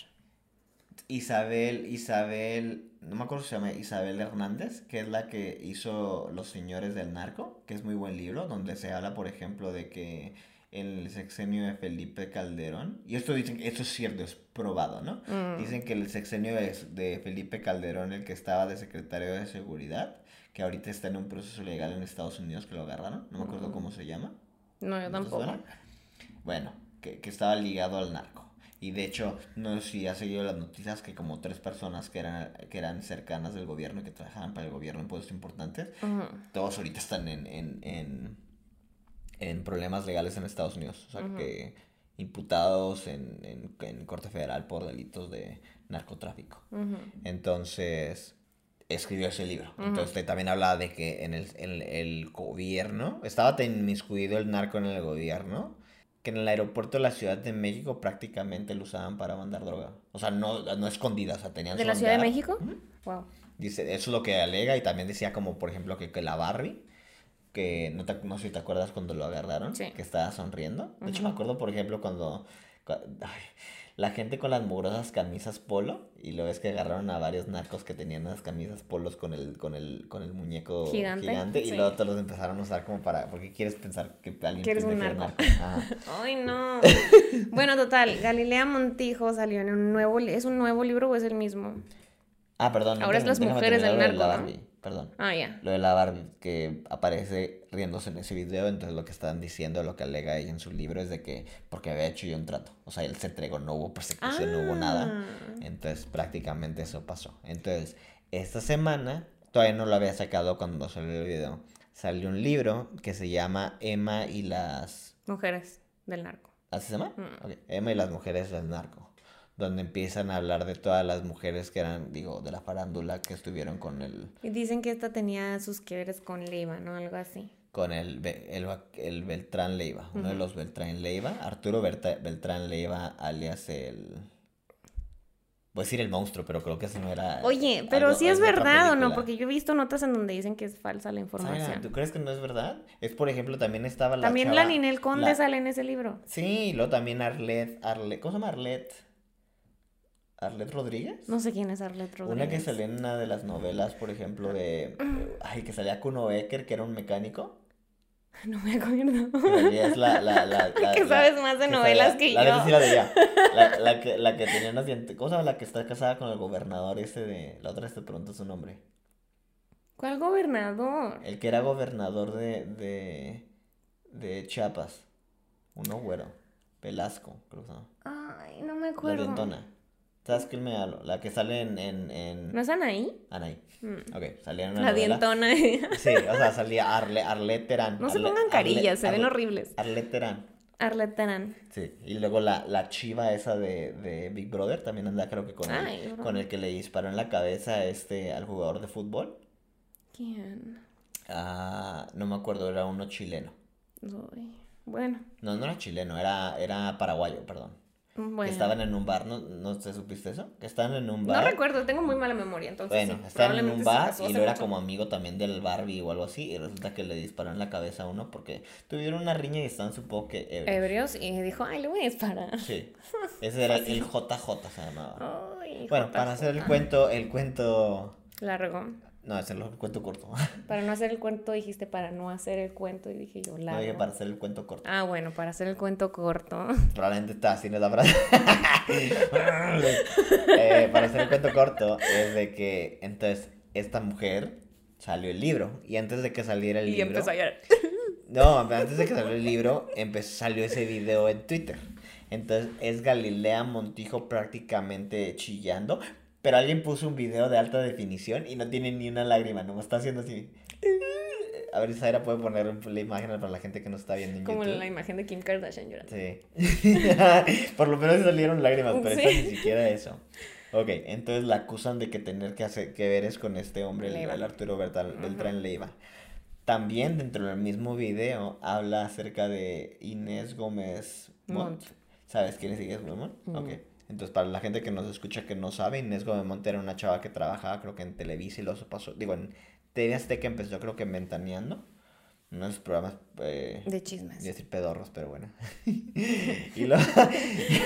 Isabel, Isabel, no me acuerdo si se llama Isabel Hernández, que es la que hizo Los Señores del Narco, que es muy buen libro, donde se habla, por ejemplo, de que el sexenio de Felipe Calderón, y esto dicen, esto es cierto, es probado, ¿no? Mm. Dicen que el sexenio es de Felipe Calderón, el que estaba de secretario de seguridad, que ahorita está en un proceso legal en Estados Unidos que lo agarraron, no me acuerdo mm. cómo se llama. No, yo tampoco. Bueno, que, que, estaba ligado al narco. Y de hecho, no sé si ha seguido las noticias que como tres personas que eran, que eran cercanas del gobierno y que trabajaban para el gobierno en puestos importantes, todos ahorita están en, en en problemas legales en Estados Unidos. O sea, que imputados en, en, Corte Federal por delitos de narcotráfico. Entonces, escribió ese libro. Entonces, también habla de que en el, el gobierno, estaba inmiscuido el narco en el gobierno, que en el aeropuerto de la Ciudad de México prácticamente lo usaban para mandar droga. O sea, no, no escondidas, o sea, tenían ¿De la Ciudad de México? Wow. Dice, eso es lo que alega y también decía como, por ejemplo, que, que la Barry que no, te, no sé si te acuerdas cuando lo agarraron, que estaba sonriendo. De hecho, me acuerdo, por ejemplo, cuando, la gente con las mugrosas camisas polo y lo ves que agarraron a varios narcos que tenían las camisas polos con el, con el, con el muñeco gigante, y luego todos los empezaron a usar como para, porque quieres pensar que alguien ¿Quieres un narco. Ay, no. bueno, total, Galilea Montijo salió en un nuevo, ¿es un nuevo libro o es el mismo? Ah, perdón. Ahora es las mujeres del narco, perdón. Ah, ya. Lo de la Barbie que aparece riéndose en ese video, entonces lo que están diciendo, lo que alega ella en su libro es de que porque había hecho yo un trato, o sea, él se entregó, no hubo persecución, no hubo nada, ah. entonces prácticamente eso pasó. Entonces, esta semana, todavía no lo había sacado cuando salió el video, salió un libro que se llama Emma y las... Mujeres del narco. ¿Así se llama? Mm. Emma y las mujeres del narco donde empiezan a hablar de todas las mujeres que eran, digo, de la farándula que estuvieron con el... Y dicen que esta tenía sus quiebres con Leiva, ¿no? Algo así. Con el, el, el Beltrán Leiva, uno de los Beltrán Leiva, Arturo Beltrán Leiva, alias el... Voy a decir el monstruo, pero creo que eso no era. Oye, pero sí es verdad o no, porque yo he visto notas en donde dicen que es falsa la información. ¿Tú crees que no es verdad? Es, por ejemplo, también estaba la. También la Ninel Conde la- sale en ese libro. Sí, y luego también Arlet, Arlet. ¿Cómo se llama Arlet? ¿Arlet Rodríguez? No sé quién es Arlet Rodríguez. Una que salía en una de las novelas, por ejemplo, de. Ay, que salía Kuno Becker, que era un mecánico. No me acuerdo. Es la, la, la, la- Que la- sabes más de que novelas que la yo. la. La, la que, la que tenía unas dientes. ¿Cómo se llama la que está casada con el gobernador ese de. La otra te pregunto su nombre. ¿Cuál gobernador? El que era gobernador de. de. de Chiapas. Uno güero. Velasco, creo que se llama. Ay, no me La acuerdo. dientona. ¿Sabes quién me hablo? La que sale en. en, en... ¿No es Anaí? Anaí. Mm. Ok, salía en una La novela. dientona. Sí, o sea, salía Arle, Arlet Terán. No se pongan Arle- carillas, se ven horribles. Arlet Terán. Arlet Terán. Sí, y luego la, la chiva esa de, de Big Brother también anda creo que con Ay, el, bro. con el que le disparó en la cabeza este, al jugador de fútbol. ¿Quién? Ah, no me acuerdo, era uno chileno. Uy, Bueno, No, no era chileno, era, era paraguayo, perdón. Bueno. Que estaban en un bar, ¿no, ¿no te supiste eso? Que estaban en un No bar. recuerdo, tengo muy mala memoria, entonces Bueno, sí, estaban en un bar y lo era como amigo también del Barbie o algo así y resulta que le disparó en la cabeza a uno porque tuvieron una riña y estaban supongo que ebrios. Ebrios y dijo, ay, le voy a disparar. Sí, ese era el JJ se llamaba. Ay, Bueno, JJ. para hacer el cuento, el cuento... Largo. No, es el cuento corto. Para no hacer el cuento dijiste para no hacer el cuento y dije yo No largo. dije para hacer el cuento corto. Ah, bueno, para hacer el cuento corto. Probablemente está así, no es la frase. Eh, para hacer el cuento corto, es de que entonces esta mujer salió el libro. Y antes de que saliera el y libro. empezó a llorar. No, antes de que saliera el libro, empezó, salió ese video en Twitter. Entonces es Galilea Montijo prácticamente chillando. Pero alguien puso un video de alta definición y no tiene ni una lágrima, no está haciendo así. A ver, Zaira puede poner la imagen para la gente que no está viendo en Como YouTube. la imagen de Kim Kardashian llorando. Sí. Por lo menos salieron lágrimas, pero esta Sí. ni siquiera eso. Ok, entonces la acusan de que tener que hacer que ver es con este hombre, el, el Arturo Bertal- Beltrán Leiva. También dentro del mismo video habla acerca de Inés Gómez Mont. Mont. ¿Sabes quién es Inés Gómez Mont? Mm. Ok. Entonces, para la gente que nos escucha que no sabe, Inés Gómez Mont era una chava que trabajaba, creo que en Televisa y luego pasó, digo, en TV Azteca empezó, creo que en Ventaneando. Uno de los programas eh, De chismes. Iba decir pedorros, pero bueno. y luego,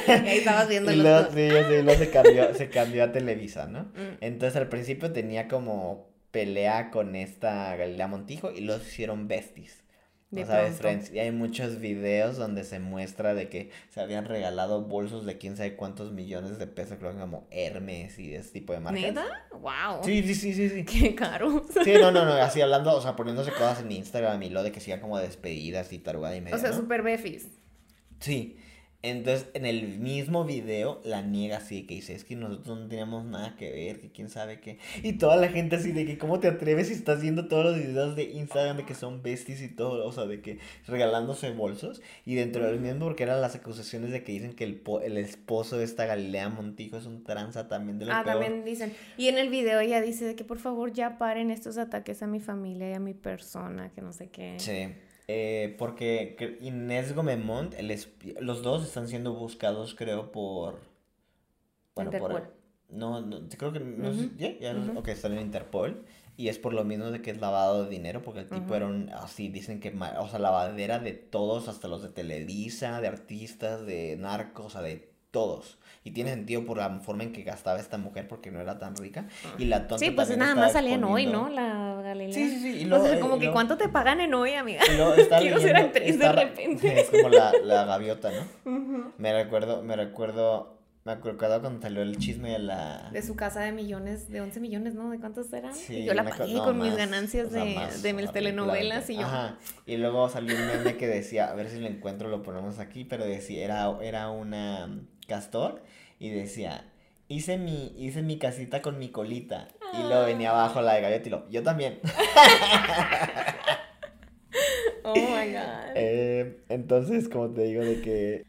Y ahí estabas viendo y luego, sí, sí, luego se, cambió, se cambió a Televisa, ¿no? Mm. Entonces al principio tenía como pelea con esta Galilea Montijo y los hicieron besties. De ¿No sabes, pronto. Friends? Y hay muchos videos donde se muestra de que se habían regalado bolsos de quién sabe cuántos millones de pesos, creo que como Hermes y ese tipo de marcas. ¿Neta? ¡Wow! Sí, sí, sí, sí, sí. Qué caro. Sí, no, no, no, así hablando, o sea, poniéndose cosas en Instagram y lo de que siga como despedidas y tarugada y media, O sea, ¿no? super befis. Sí. Entonces, en el mismo video la niega así, que dice, es que nosotros no teníamos nada que ver, que quién sabe qué. Y toda la gente así de que, ¿cómo te atreves si estás viendo todos los videos de Instagram de que son besties y todo? O sea, de que regalándose bolsos. Y dentro del mismo, porque eran las acusaciones de que dicen que el, po- el esposo de esta Galilea Montijo es un tranza también de lo Ah, peor. también dicen. Y en el video ella dice de que por favor ya paren estos ataques a mi familia y a mi persona, que no sé qué. Sí. Eh, porque Inés Gomemont, los dos están siendo buscados, creo, por... Bueno, por... Interpol. No, no, creo que... No sé- ¿ya? ya no- ujú. Ok, están en Interpol. Y es por lo mismo de que es lavado de dinero, porque el tipo Ujú. era un... Así, dicen que... O sea, lavadera de todos, hasta los de Televisa, de artistas, de narcos, o sea, de todos. Y tiene sentido por la forma en que gastaba esta mujer, porque no era tan rica. Y la tonta Sí, pues nada más salía en hoy, ¿no? La Galilea. Sí, sí, sí. Y o luego, sea, eh, como que ¿cuánto te pagan en hoy, amiga? Quiero ser leyendo- actriz está- de repente. Es como la, la gaviota, ¿no? Me recuerdo, me recuerdo, me acuerdo cuando salió el chisme de la... De su casa de millones, de 11 millones, ¿no? ¿De cuántos eran? Sí, y yo la pagué no, con mis ganancias o sea, de, más, de mis telenovelas y yo. Ajá, y luego salió un meme que decía, a ver si lo encuentro, lo ponemos aquí, pero decía, era, era una castor y decía, hice mi, hice mi casita con mi colita. Y luego venía abajo la de gaviota y lo, yo también. Oh my god. Eh, entonces, como te digo, de que.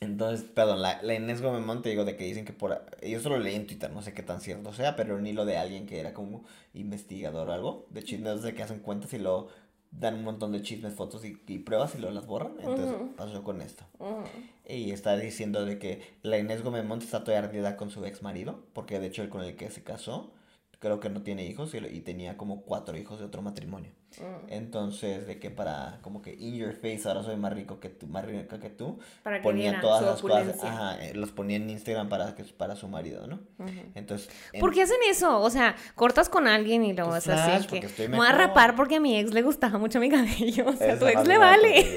Entonces, perdón, la, la Inés Gomemón te digo de que dicen que por. Yo solo leí en Twitter, no sé qué tan cierto sea, pero un hilo de alguien que era como investigador o algo, de chismes de que hacen cuentas y luego dan un montón de chismes, fotos y, y pruebas y luego las borran. Entonces, pasó con esto. Y está diciendo de que la Inés Gómez Montt está todavía ardida con su ex marido, porque de hecho el con el que se casó, creo que no tiene hijos y, y tenía como cuatro hijos de otro matrimonio. Mm. Entonces, de que para, como que in your face, ahora soy más rico que tú, más rica que tú, Para que ponía vieran todas las cosas, ajá, eh, los ponía en Instagram para, que, para su marido, ¿no? Entonces, en- ¿Por qué hacen eso? O sea, cortas con alguien y luego Pues, es así flash, que estoy me voy a mejor". rapar porque a mi ex le gustaba mucho mi cabello. O sea, a tu ex le una vale. sí,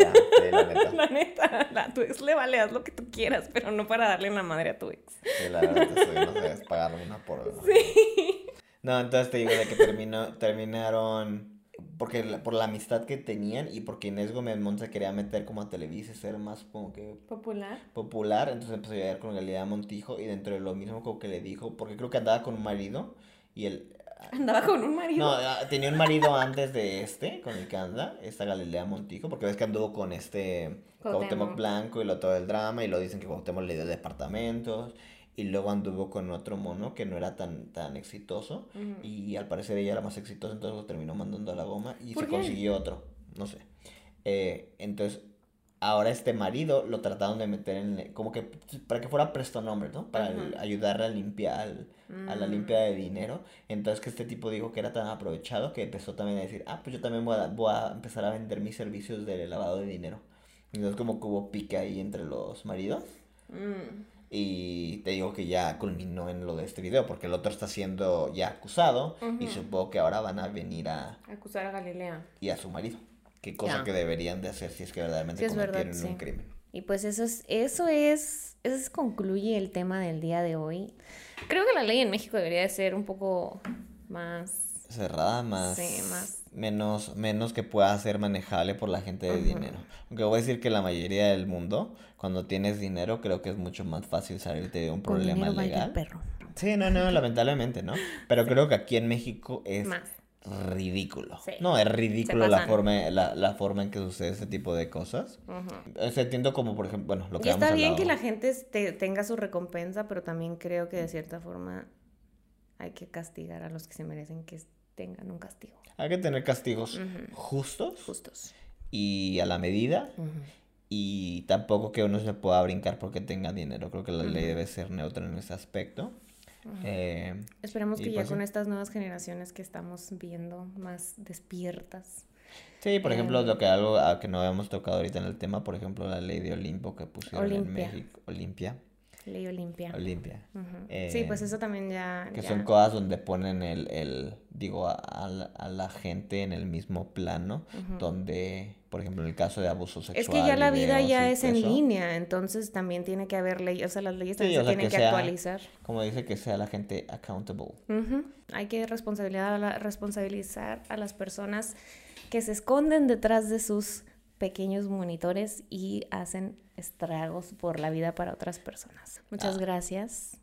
la neta. La neta, tu ex le vale, haz lo que tú quieras, pero no para darle en la madre a tu ex. Sí, la soy, no sé, es pagarme una por... Sí. No, entonces te digo de que terminó, terminaron... Porque la- por la amistad que tenían y porque Inés Gómez Montt se quería meter como a Televisa y ser más como que Popular. popular, entonces empezó a llegar con Galilea Montijo y dentro de lo mismo como que le dijo, porque creo que andaba con un marido y él... Andaba con un marido. No, ah, tenía un marido antes de este, con el que anda, esta Galilea Montijo, porque ves que anduvo con este Cuauhtémoc. Cuauhtémoc Blanco y lo todo el drama, y lo dicen que Cuauhtémoc le dio departamentos, y luego anduvo con otro mono que no era tan, tan exitoso, Ujú. y al parecer ella era más exitosa, entonces lo terminó mandando a la goma y ¿Por se qué? consiguió otro, no sé. Eh, entonces, ahora este marido lo trataron de meter en, como que para que fuera prestonombre, ¿no? Para el- Ajá. ayudarle a limpiar, al- a la Mm. limpia de dinero. Entonces que este tipo dijo que era tan aprovechado que empezó también a decir, ah, pues yo también voy a, voy a empezar a vender mis servicios de lavado de dinero. Entonces como que hubo pique ahí entre los maridos. Mm. Y te digo que ya culminó en lo de este video, porque el otro está siendo ya acusado y supongo que ahora van a venir a, Acusar a Galilea. y a su marido. Qué cosa que deberían de hacer si es que verdaderamente Sí, es verdad, cometieron un crimen. Y pues eso es, eso es, eso es- concluye el tema del día de hoy. Creo que la ley en México debería de ser un poco más Cerrada más, Sí, más. Menos menos que pueda ser manejable por la gente de dinero. Aunque voy a decir que la mayoría del mundo, cuando tienes dinero, creo que es mucho más fácil salirte de un problema el legal. perro. Sí, no, no, lamentablemente, ¿no? Pero creo que aquí en México es Más. ridículo. Sí. No, es ridículo la forma, la, la forma en que sucede ese tipo de cosas. Ujú. O sea, entiendo como, por ejemplo, bueno, lo que Y está bien hablado. que la gente tenga su recompensa, pero también creo que de cierta forma hay que castigar a los que se merecen que tengan un castigo. Hay que tener castigos justos Justos. y a la medida. Y tampoco que uno se pueda brincar porque tenga dinero. Creo que la ley debe ser neutra en ese aspecto. Eh, Esperemos que ya pues con estas nuevas generaciones que estamos viendo más despiertas. sí, por ejemplo, Em. lo que algo a que no habíamos tocado ahorita en el tema, por ejemplo, la ley de Olimpo que pusieron Olimpia. en México. Olimpia. Ley Olimpia. Olimpia. Eh, sí, pues eso también ya. Que ya- son cosas donde ponen el, el digo, a, a la, a la gente en el mismo plano, donde, por ejemplo, en el caso de abuso sexual. Es que ya la vida ya es en eso, línea, entonces también tiene que haber leyes, o sea, las leyes también se tienen que que, sea- actualizar. Como dice que sea la gente accountable. Ujú. Hay que responsabilidad responsabilizar a las personas que se esconden detrás de sus pequeños monitores y hacen estragos por la vida para otras personas. Muchas Ah. gracias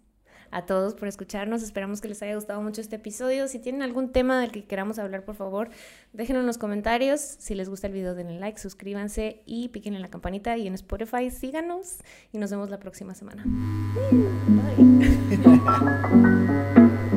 a todos por escucharnos. Esperamos que les haya gustado mucho este episodio. Si tienen algún tema del que queramos hablar, por favor, déjenlo en los comentarios. Si les gusta el video, denle like, suscríbanse y piquen en la campanita. Y en Spotify, síganos y nos vemos la próxima semana. Bye.